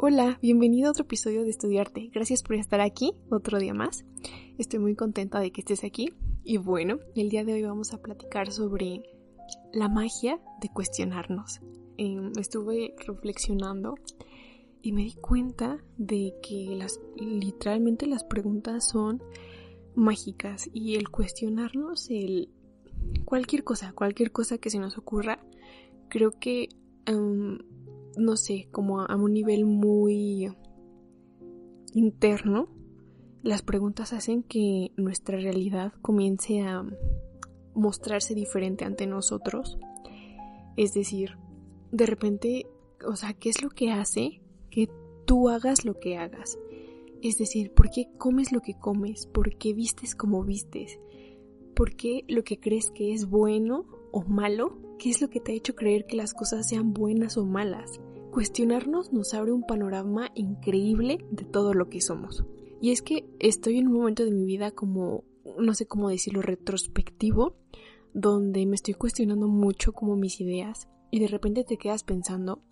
Hola, bienvenido a otro episodio de Estudiarte. Gracias por estar aquí otro día más. Estoy muy contenta de que estés aquí. Y bueno, el día de hoy vamos a platicar sobre la magia de cuestionarnos. Em, estuve reflexionando y me di cuenta de que las literalmente las preguntas son mágicas y el cuestionarnos el cualquier cosa, cualquier cosa que se nos ocurra, creo que em, no sé, como a un nivel muy interno, las preguntas hacen que nuestra realidad comience a mostrarse diferente ante nosotros. Es decir, de repente, o sea, ¿qué es lo que hace que tú hagas lo que hagas? Es decir, ¿por qué comes lo que comes? ¿Por qué vistes como vistes? ¿Por qué lo que crees que es bueno o malo? ¿Qué es lo que te ha hecho creer que las cosas sean buenas o malas? Cuestionarnos nos abre un panorama increíble de todo lo que somos. Y es que estoy en un momento de mi vida como, no sé cómo decirlo, retrospectivo, donde me estoy cuestionando mucho como mis ideas y de repente te quedas pensando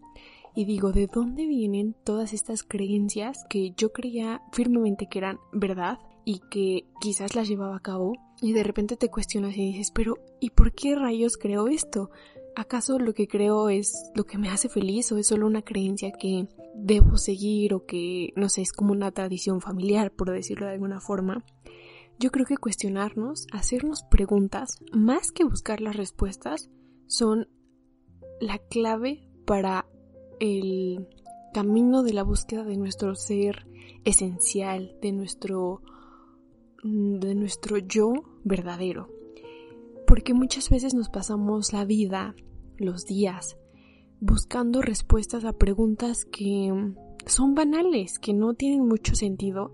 y digo, ¿de dónde vienen todas estas creencias que yo creía firmemente que eran verdad y que quizás las llevaba a cabo? Y de repente te cuestionas y dices, pero ¿y por qué rayos creo esto? ¿Acaso lo que creo es lo que me hace feliz o es solo una creencia que debo seguir o que, no sé, es como una tradición familiar, por decirlo de alguna forma? Yo creo que cuestionarnos, hacernos preguntas, más que buscar las respuestas, son la clave para el camino de la búsqueda de nuestro ser esencial, de nuestro de nuestro yo verdadero. Porque muchas veces nos pasamos la vida los días, buscando respuestas a preguntas que son banales, que no tienen mucho sentido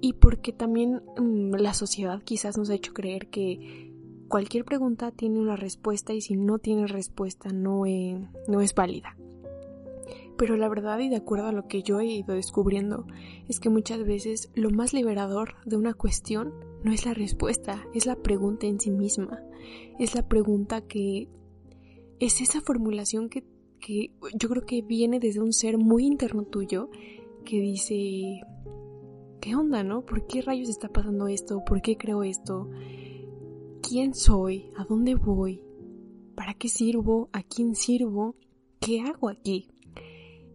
y porque también mm, la sociedad quizás nos ha hecho creer que cualquier pregunta tiene una respuesta y si no tiene respuesta no, eh, no es válida. Pero la verdad y de acuerdo a lo que yo he ido descubriendo es que muchas veces lo más liberador de una cuestión no es la respuesta, es la pregunta en sí misma. Es la pregunta que es esa formulación que, yo creo que viene desde un ser muy interno tuyo que dice, ¿qué onda, no? ¿Por qué rayos está pasando esto? ¿Por qué creo esto? ¿Quién soy? ¿A dónde voy? ¿Para qué sirvo? ¿A quién sirvo? ¿Qué hago aquí?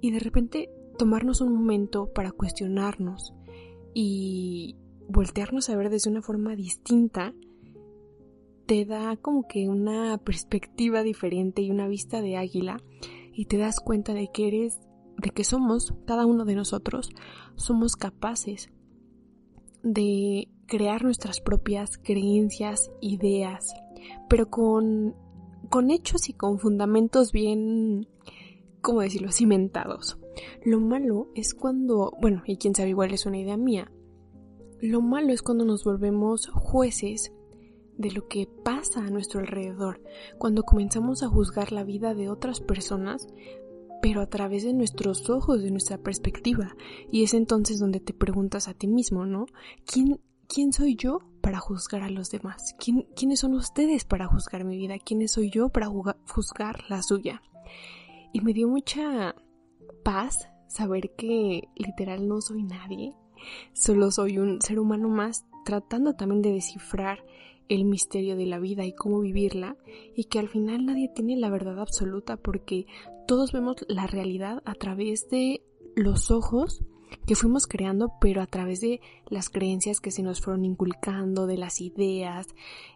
Y de repente tomarnos un momento para cuestionarnos y voltearnos a ver desde una forma distinta te da como que una perspectiva diferente y una vista de águila y te das cuenta de que eres, de que somos, cada uno de nosotros, somos capaces de crear nuestras propias creencias, ideas, pero con, con hechos y con fundamentos bien, ¿cómo decirlo?, cimentados. Lo malo es cuando, bueno, y quién sabe, igual es una idea mía, lo malo es cuando nos volvemos jueces de lo que pasa a nuestro alrededor, cuando comenzamos a juzgar la vida de otras personas, pero a través de nuestros ojos, de nuestra perspectiva. Y es entonces donde te preguntas a ti mismo, ¿no? ¿Quién, quién soy yo para juzgar a los demás? ¿Quién, ¿Quiénes son ustedes para juzgar mi vida? ¿Quién soy yo para juzgar la suya? Y me dio mucha paz saber que literal no soy nadie, solo soy un ser humano más tratando también de descifrar el misterio de la vida y cómo vivirla y que al final nadie tiene la verdad absoluta porque todos vemos la realidad a través de los ojos que fuimos creando, pero a través de las creencias que se nos fueron inculcando, de las ideas,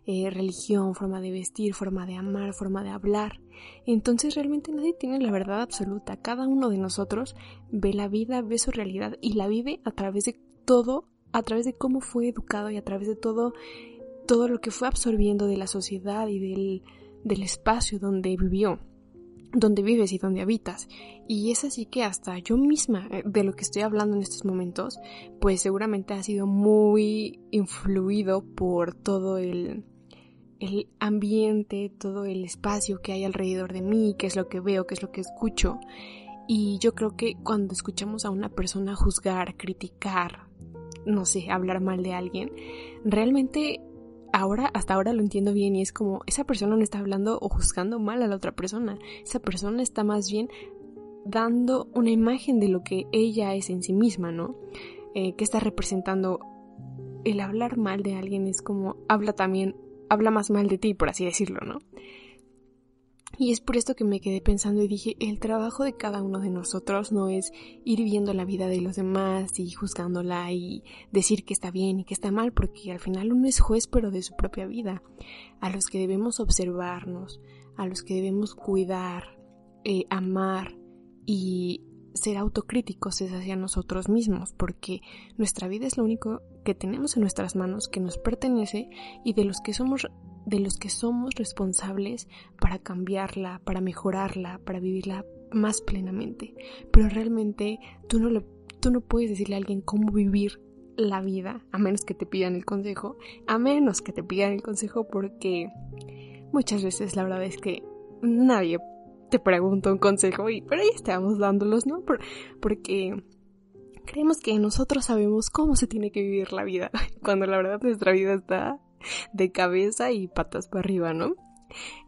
eh, religión, forma de vestir, forma de amar, forma de hablar. Entonces realmente nadie tiene la verdad absoluta. Cada uno de nosotros ve la vida, ve su realidad y la vive a través de todo, a través de cómo fue educado y a través de todo todo lo que fue absorbiendo de la sociedad y del, del espacio donde vivió, donde vives y donde habitas. Y es así que hasta yo misma, eh, de lo que estoy hablando en estos momentos, pues seguramente ha sido muy influido por todo el, el ambiente, todo el espacio que hay alrededor de mí, qué es lo que veo, qué es lo que escucho. Y yo creo que cuando escuchamos a una persona juzgar, criticar, no sé, hablar mal de alguien, realmente ahora, hasta ahora lo entiendo bien y es como esa persona no está hablando o juzgando mal a la otra persona. Esa persona está más bien dando una imagen de lo que ella es en sí misma, ¿no? Eh, que está representando el hablar mal de alguien es como habla también, habla más mal de ti, por así decirlo, ¿no? Y es por esto que me quedé pensando y dije, el trabajo de cada uno de nosotros no es ir viendo la vida de los demás y juzgándola y decir que está bien y que está mal, porque al final uno es juez pero de su propia vida, a los que debemos observarnos, a los que debemos cuidar, eh, amar y ser autocríticos es hacia nosotros mismos, porque nuestra vida es lo único que tenemos en nuestras manos, que nos pertenece y de los que somos de los que somos responsables para cambiarla, para mejorarla, para vivirla más plenamente. Pero realmente tú no, tú no puedes decirle a alguien cómo vivir la vida, a menos que te pidan el consejo, a menos que te pidan el consejo porque muchas veces la verdad es que nadie te pregunta un consejo y pero ahí estamos dándolos, ¿no? porque creemos que nosotros sabemos cómo se tiene que vivir la vida, cuando la verdad nuestra vida está de cabeza y patas para arriba, ¿no?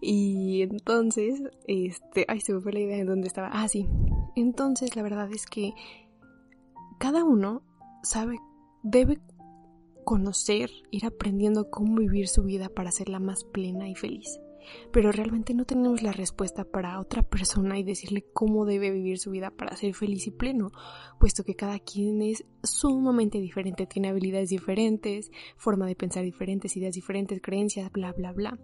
Y entonces, este, ay, se me fue la idea de dónde estaba. Ah, sí. Entonces, la verdad es que cada uno sabe, debe conocer, ir aprendiendo cómo vivir su vida para hacerla más plena y feliz pero realmente no tenemos la respuesta para otra persona y decirle cómo debe vivir su vida para ser feliz y pleno, puesto que cada quien es sumamente diferente, tiene habilidades diferentes, forma de pensar diferentes, ideas diferentes, creencias, bla, bla, bla.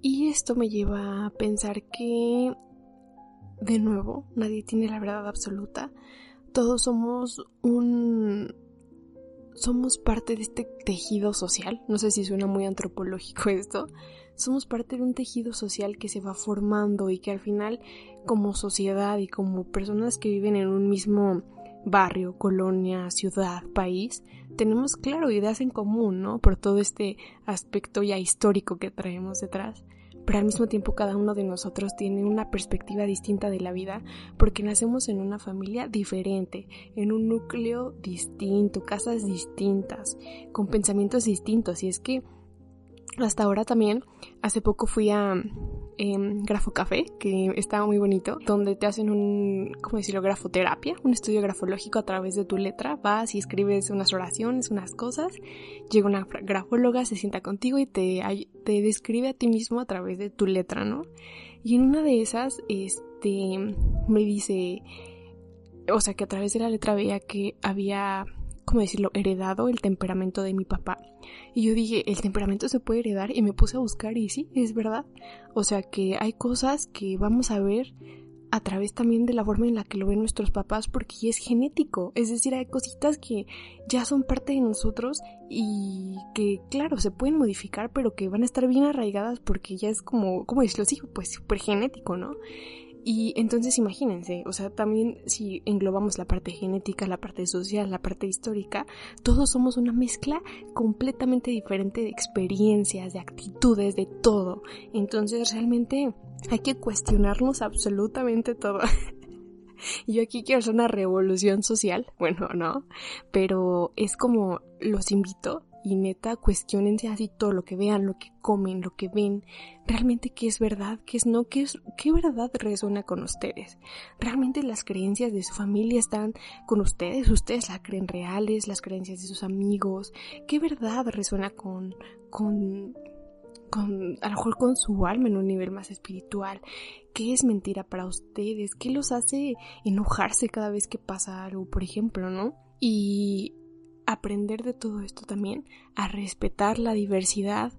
Y esto me lleva a pensar que, de nuevo, nadie tiene la verdad absoluta. Todos somos un somos parte de este tejido social. No sé si suena muy antropológico esto, somos parte de un tejido social que se va formando y que al final como sociedad y como personas que viven en un mismo barrio, colonia, ciudad, país, tenemos claro ideas en común, ¿no? Por todo este aspecto ya histórico que traemos detrás. Pero al mismo tiempo cada uno de nosotros tiene una perspectiva distinta de la vida porque nacemos en una familia diferente, en un núcleo distinto, casas distintas, con pensamientos distintos. Y es que hasta ahora también, hace poco fui a eh, Grafo Café, que estaba muy bonito, donde te hacen un, ¿cómo decirlo?, grafoterapia, un estudio grafológico a través de tu letra. Vas y escribes unas oraciones, unas cosas, llega una grafóloga, se sienta contigo y te, te describe a ti mismo a través de tu letra, ¿no? Y en una de esas, este, me dice, o sea, que a través de la letra veía que había ¿cómo decirlo?, heredado el temperamento de mi papá. Y yo dije, el temperamento se puede heredar y me puse a buscar y sí, es verdad. O sea que hay cosas que vamos a ver a través también de la forma en la que lo ven nuestros papás porque es genético. Es decir, hay cositas que ya son parte de nosotros y que, claro, se pueden modificar, pero que van a estar bien arraigadas porque ya es como, ¿cómo decirlo? Sí, pues súper genético, ¿no? Y entonces imagínense, o sea, también si englobamos la parte genética, la parte social, la parte histórica, todos somos una mezcla completamente diferente de experiencias, de actitudes, de todo. Entonces realmente hay que cuestionarnos absolutamente todo. Yo aquí quiero hacer una revolución social, bueno, no, pero es como los invito y neta cuestionense así todo lo que vean, lo que comen, lo que ven, realmente qué es verdad, qué es no, qué es qué verdad resuena con ustedes. Realmente las creencias de su familia están con ustedes, ustedes las creen reales, las creencias de sus amigos, qué verdad resuena con con con, a lo mejor con su alma en un nivel más espiritual. ¿Qué es mentira para ustedes? ¿Qué los hace enojarse cada vez que pasa algo, por ejemplo, no? Y aprender de todo esto también, a respetar la diversidad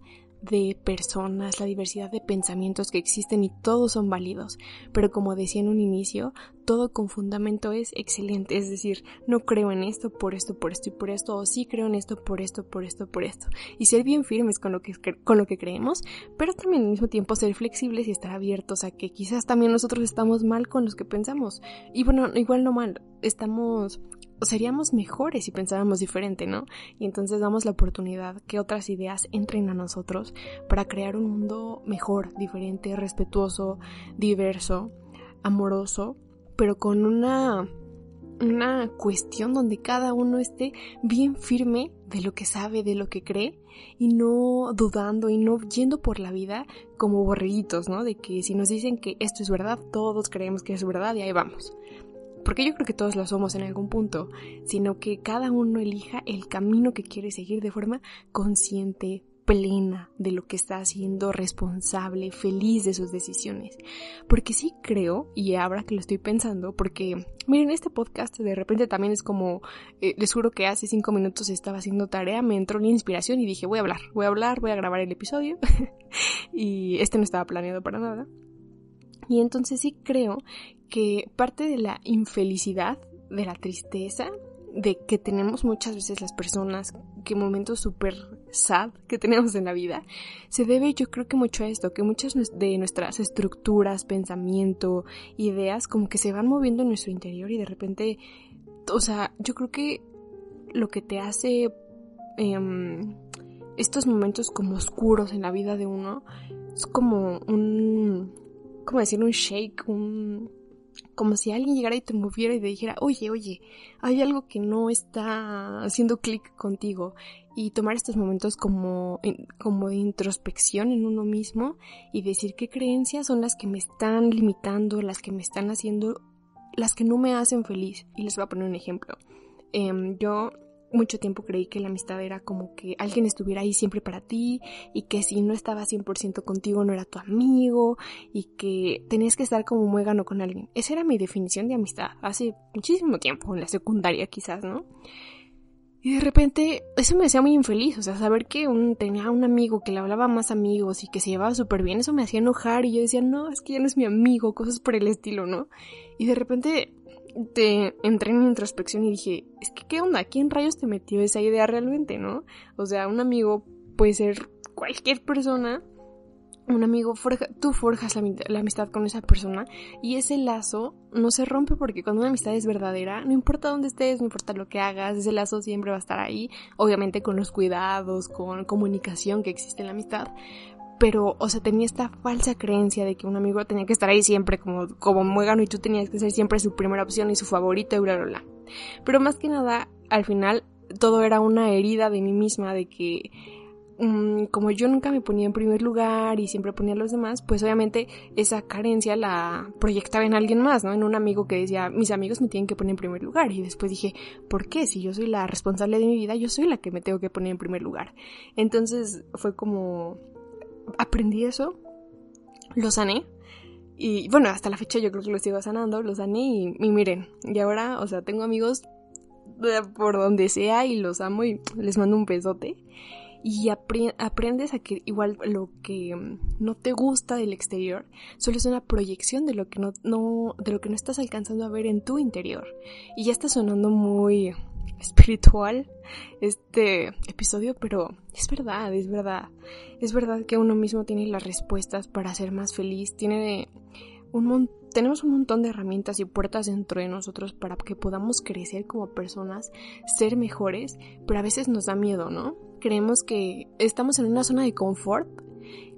de personas, la diversidad de pensamientos que existen y todos son válidos. Pero como decía en un inicio, todo con fundamento es excelente. Es decir, no creo en esto por esto, por esto y por esto, o sí creo en esto por esto, por esto, por esto. Y ser bien firmes con lo que, con lo que creemos, pero también al mismo tiempo ser flexibles y estar abiertos a que quizás también nosotros estamos mal con los que pensamos. Y bueno, igual no mal, estamos seríamos mejores si pensáramos diferente, ¿no? Y entonces damos la oportunidad que otras ideas entren a nosotros para crear un mundo mejor, diferente, respetuoso, diverso, amoroso, pero con una una cuestión donde cada uno esté bien firme de lo que sabe, de lo que cree y no dudando y no yendo por la vida como borreguitos, ¿no? De que si nos dicen que esto es verdad, todos creemos que es verdad y ahí vamos. Porque yo creo que todos lo somos en algún punto, sino que cada uno elija el camino que quiere seguir de forma consciente, plena de lo que está haciendo, responsable, feliz de sus decisiones. Porque sí creo, y ahora que lo estoy pensando, porque miren, este podcast de repente también es como, eh, les juro que hace cinco minutos estaba haciendo tarea, me entró la inspiración y dije, voy a hablar, voy a hablar, voy a grabar el episodio. y este no estaba planeado para nada. Y entonces sí creo que parte de la infelicidad, de la tristeza, de que tenemos muchas veces las personas, que momentos súper sad que tenemos en la vida, se debe yo creo que mucho a esto, que muchas de nuestras estructuras, pensamiento, ideas como que se van moviendo en nuestro interior y de repente, o sea, yo creo que lo que te hace em, estos momentos como oscuros en la vida de uno es como un, ¿cómo decir? Un shake, un como si alguien llegara y te moviera y te dijera, oye, oye, hay algo que no está haciendo clic contigo. Y tomar estos momentos como, como de introspección en uno mismo y decir qué creencias son las que me están limitando, las que me están haciendo, las que no me hacen feliz. Y les voy a poner un ejemplo. Em, yo mucho tiempo creí que la amistad era como que alguien estuviera ahí siempre para ti y que si no estaba 100% contigo no era tu amigo y que tenías que estar como muégano con alguien. Esa era mi definición de amistad hace muchísimo tiempo, en la secundaria quizás, ¿no? Y de repente eso me hacía muy infeliz, o sea, saber que un, tenía un amigo que le hablaba más amigos y que se llevaba súper bien, eso me hacía enojar y yo decía, no, es que ya no es mi amigo, cosas por el estilo, ¿no? Y de repente te entré en introspección y dije, es que qué onda, ¿quién rayos te metió esa idea realmente, no? O sea, un amigo puede ser cualquier persona, un amigo, tú forjas la, amistad con esa persona y ese lazo no se rompe porque cuando una amistad es verdadera, no importa dónde estés, no importa lo que hagas, ese lazo siempre va a estar ahí, obviamente con los cuidados, con comunicación que existe en la amistad, pero, o sea, tenía esta falsa creencia de que un amigo tenía que estar ahí siempre como, como muégano y tú tenías que ser siempre su primera opción y su favorito y bla, bla, bla. Pero más que nada, al final, todo era una herida de mí misma de que mm, como yo nunca me ponía en primer lugar y siempre ponía a los demás, pues obviamente esa carencia la proyectaba en alguien más, ¿no? En un amigo que decía, mis amigos me tienen que poner en primer lugar. Y después dije, ¿por qué? Si yo soy la responsable de mi vida, yo soy la que me tengo que poner en primer lugar. Entonces fue como aprendí eso, lo sané. Y bueno, hasta la fecha yo creo que lo sigo sanando, lo sané y, miren, y ahora, o sea, tengo amigos por donde sea y los amo y les mando un besote. Y aprendes a que igual lo que no te gusta del exterior solo es una proyección de lo que no, no, de lo que no estás alcanzando a ver en tu interior. Y ya está sonando muy espiritual este episodio, pero es verdad, es verdad. Es verdad que uno mismo tiene las respuestas para ser más feliz, tiene tenemos un montón de herramientas y puertas dentro de nosotros para que podamos crecer como personas, ser mejores, pero a veces nos da miedo, ¿no? Creemos que estamos en una zona de confort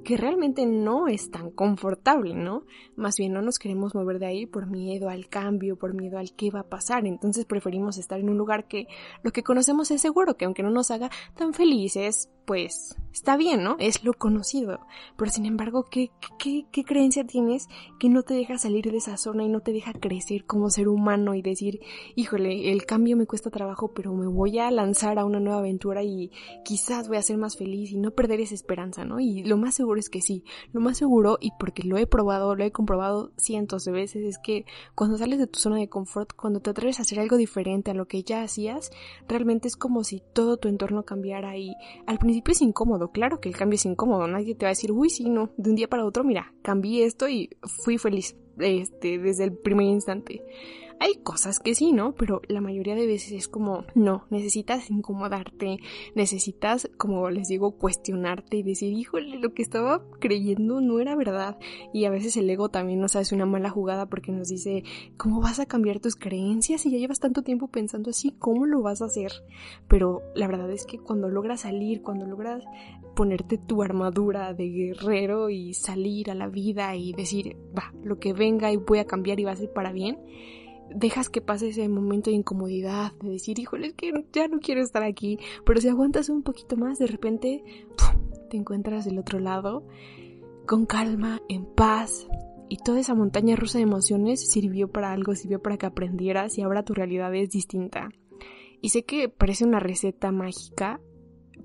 que realmente no es tan confortable, ¿no? Más bien no nos queremos mover de ahí por miedo al cambio, por miedo al qué va a pasar, entonces preferimos estar en un lugar que lo que conocemos es seguro, que aunque no nos haga tan felices, pues está bien, ¿no? Es lo conocido. Pero sin embargo, ¿qué, qué, qué creencia tienes que no te deja salir de esa zona y no te deja crecer como ser humano y decir, híjole, el cambio me cuesta trabajo, pero me voy a lanzar a una nueva aventura y quizás voy a ser más feliz y no perder esa esperanza, ¿no? Y lo más seguro es que sí, lo más seguro, y porque lo he probado, lo he comprobado cientos de veces, es que cuando sales de tu zona de confort, cuando te atreves a hacer algo diferente a lo que ya hacías, realmente es como si todo tu entorno cambiara y al principio es incómodo, claro que el cambio es incómodo, nadie te va a decir, uy, sí, no, de un día para otro, mira, cambié esto y fui feliz, este, desde el primer instante. Hay cosas que sí, ¿no? Pero la mayoría de veces es como, no, necesitas incomodarte, necesitas, como les digo, cuestionarte y decir, híjole, lo que estaba creyendo no era verdad. Y a veces el ego también nos hace una mala jugada porque nos dice, ¿cómo vas a cambiar tus creencias si ya llevas tanto tiempo pensando así? ¿Cómo lo vas a hacer? Pero la verdad es que cuando logras salir, cuando logras ponerte tu armadura de guerrero y salir a la vida y decir, va, lo que venga y voy a cambiar y va a ser para bien, dejas que pase ese momento de incomodidad, de decir, híjole, es que ya no quiero estar aquí, pero si aguantas un poquito más, de repente te encuentras del otro lado, con calma, en paz, y toda esa montaña rusa de emociones sirvió para algo, sirvió para que aprendieras y ahora tu realidad es distinta. Y sé que parece una receta mágica,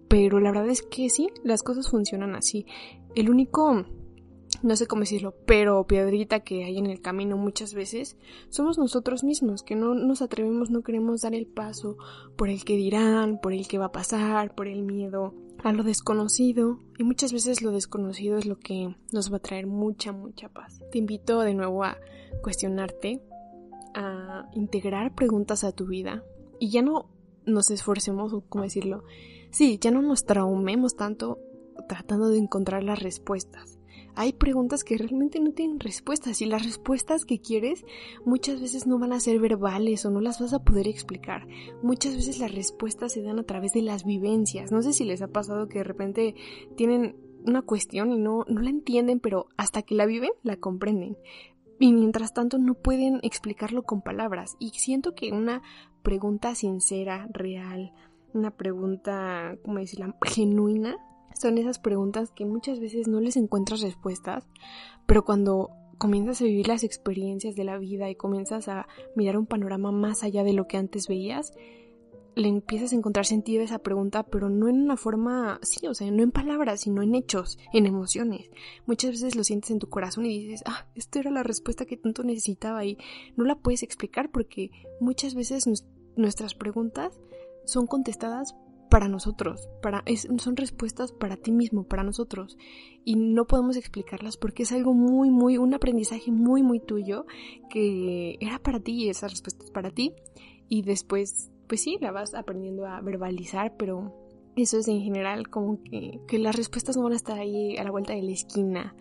pero la verdad es que sí, las cosas funcionan así. El único, no sé cómo decirlo, pero piedrita que hay en el camino muchas veces somos nosotros mismos, que no nos atrevemos, no queremos dar el paso por el que dirán, por el que va a pasar, por el miedo a lo desconocido. Y muchas veces lo desconocido es lo que nos va a traer mucha, mucha paz. Te invito de nuevo a cuestionarte, a integrar preguntas a tu vida. Y ya no nos esforcemos, o cómo decirlo, sí, ya no nos traumemos tanto tratando de encontrar las respuestas hay preguntas que realmente no tienen respuestas y las respuestas que quieres muchas veces no van a ser verbales o no las vas a poder explicar. Muchas veces las respuestas se dan a través de las vivencias. No sé si les ha pasado que de repente tienen una cuestión y no, no la entienden, pero hasta que la viven, la comprenden. Y mientras tanto no pueden explicarlo con palabras. Y siento que una pregunta sincera, real, una pregunta, ¿cómo decirla?, genuina, son esas preguntas que muchas veces no les encuentras respuestas, pero cuando comienzas a vivir las experiencias de la vida y comienzas a mirar un panorama más allá de lo que antes veías, le empiezas a encontrar sentido a esa pregunta, pero no en una forma, sí, o sea, no en palabras, sino en hechos, en emociones. Muchas veces lo sientes en tu corazón y dices, ah, esta era la respuesta que tanto necesitaba y no la puedes explicar porque muchas veces nuestras preguntas son contestadas para nosotros, para, son respuestas para ti mismo, para nosotros. Y no podemos explicarlas porque es algo muy, muy, un aprendizaje muy, muy tuyo que era para ti y esa respuesta es para ti. Y después, pues sí, la vas aprendiendo a verbalizar, pero eso es en general como que, que las respuestas no van a estar ahí a la vuelta de la esquina.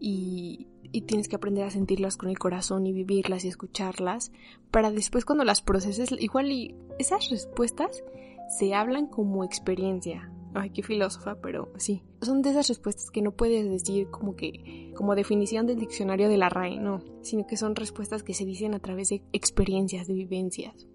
Y, y tienes que aprender a sentirlas con el corazón y vivirlas y escucharlas para después cuando las proceses igual y esas respuestas se hablan como experiencia. Ay, qué filósofa, pero sí. Son de esas respuestas que no puedes decir como que, como definición del diccionario de la RAE, no, sino que son respuestas que se dicen a través de experiencias, de vivencias.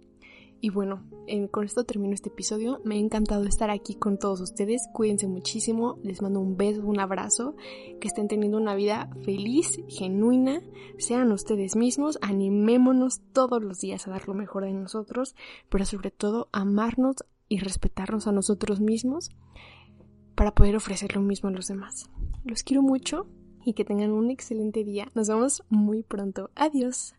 Y bueno, con esto termino este episodio. Me ha encantado estar aquí con todos ustedes. Cuídense muchísimo. Les mando un beso, un abrazo. Que estén teniendo una vida feliz, genuina. Sean ustedes mismos. Animémonos todos los días a dar lo mejor de nosotros. Pero sobre todo, amarnos y respetarnos a nosotros mismos para poder ofrecer lo mismo a los demás. Los quiero mucho y que tengan un excelente día. Nos vemos muy pronto. Adiós.